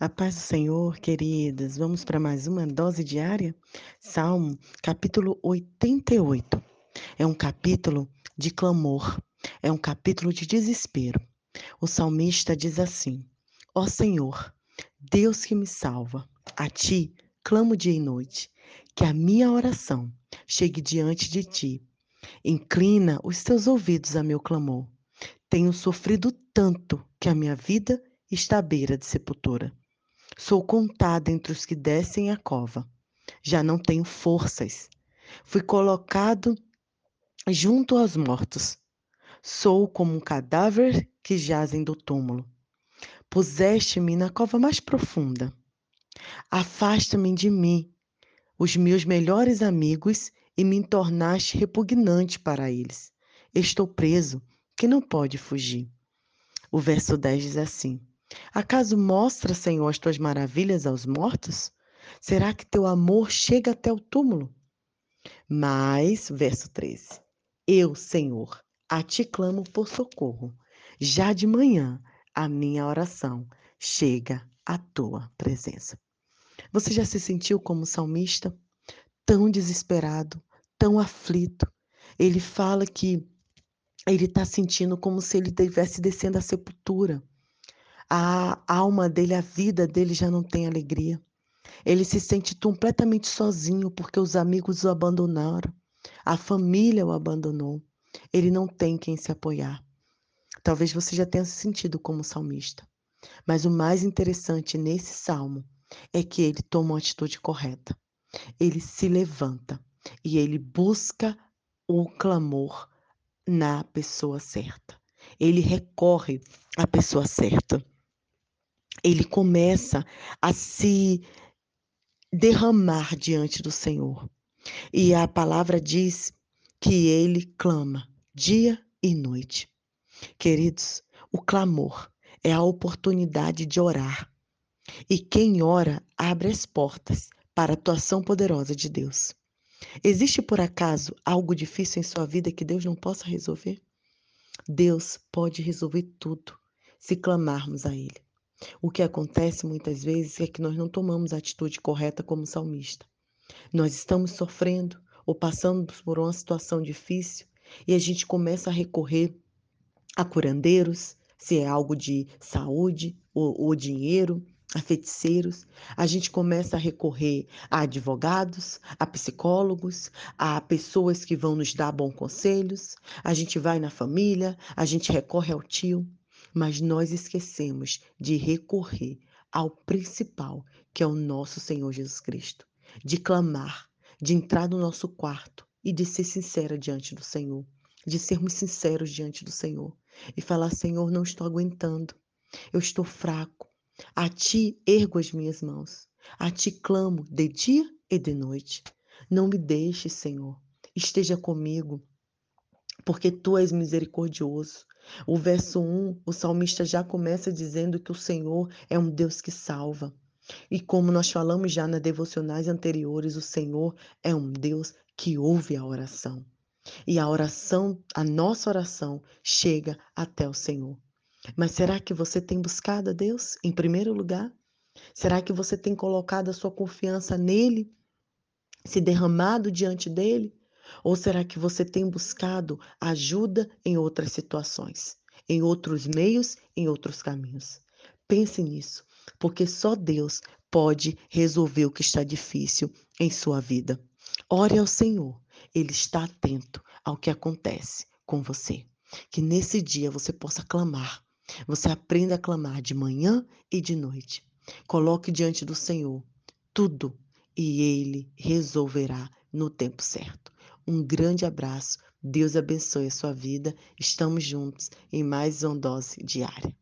A paz do Senhor, queridas. Vamos para mais uma dose diária? Salmo, capítulo 88. É um capítulo de clamor, é um capítulo de desespero. O salmista diz assim: Ó Senhor, Deus que me salva, a ti clamo dia e noite, que a minha oração chegue diante de ti. Inclina os teus ouvidos a meu clamor. Tenho sofrido tanto que a minha vida está à beira de sepultura. Sou contada entre os que descem a cova. Já não tenho forças. Fui colocado junto aos mortos. Sou como um cadáver que jazem do túmulo. Puseste-me na cova mais profunda. Afasta-me de mim, os meus melhores amigos, e me tornaste repugnante para eles. Estou preso, que não pode fugir. O verso 10 diz assim: Acaso mostra, Senhor, as tuas maravilhas aos mortos? Será que teu amor chega até o túmulo? Mas, verso 13: Eu, Senhor, a ti clamo por socorro. Já de manhã, a minha oração chega à tua presença. Você já se sentiu como salmista? Tão desesperado, tão aflito. Ele fala que ele está sentindo como se ele estivesse descendo à sepultura a alma dele, a vida dele já não tem alegria. Ele se sente completamente sozinho porque os amigos o abandonaram, a família o abandonou. Ele não tem quem se apoiar. Talvez você já tenha se sentido como salmista. Mas o mais interessante nesse salmo é que ele toma uma atitude correta. Ele se levanta e ele busca o clamor na pessoa certa. Ele recorre à pessoa certa ele começa a se derramar diante do Senhor. E a palavra diz que ele clama dia e noite. Queridos, o clamor é a oportunidade de orar. E quem ora abre as portas para a atuação poderosa de Deus. Existe por acaso algo difícil em sua vida que Deus não possa resolver? Deus pode resolver tudo se clamarmos a Ele. O que acontece muitas vezes é que nós não tomamos a atitude correta como salmista. Nós estamos sofrendo ou passando por uma situação difícil e a gente começa a recorrer a curandeiros, se é algo de saúde ou, ou dinheiro, a feiticeiros, a gente começa a recorrer a advogados, a psicólogos, a pessoas que vão nos dar bons conselhos, a gente vai na família, a gente recorre ao tio mas nós esquecemos de recorrer ao principal, que é o nosso Senhor Jesus Cristo, de clamar, de entrar no nosso quarto e de ser sincera diante do Senhor, de sermos sinceros diante do Senhor e falar: Senhor, não estou aguentando, eu estou fraco, a Ti ergo as minhas mãos, a Ti clamo de dia e de noite. Não me deixe, Senhor, esteja comigo, porque Tu és misericordioso, o verso 1, o salmista já começa dizendo que o Senhor é um Deus que salva. E como nós falamos já nas devocionais anteriores, o Senhor é um Deus que ouve a oração. E a oração, a nossa oração, chega até o Senhor. Mas será que você tem buscado a Deus em primeiro lugar? Será que você tem colocado a sua confiança nele? Se derramado diante dele? Ou será que você tem buscado ajuda em outras situações, em outros meios, em outros caminhos? Pense nisso, porque só Deus pode resolver o que está difícil em sua vida. Ore ao Senhor, Ele está atento ao que acontece com você. Que nesse dia você possa clamar. Você aprenda a clamar de manhã e de noite. Coloque diante do Senhor tudo e Ele resolverá no tempo certo. Um grande abraço. Deus abençoe a sua vida. Estamos juntos em mais uma dose diária.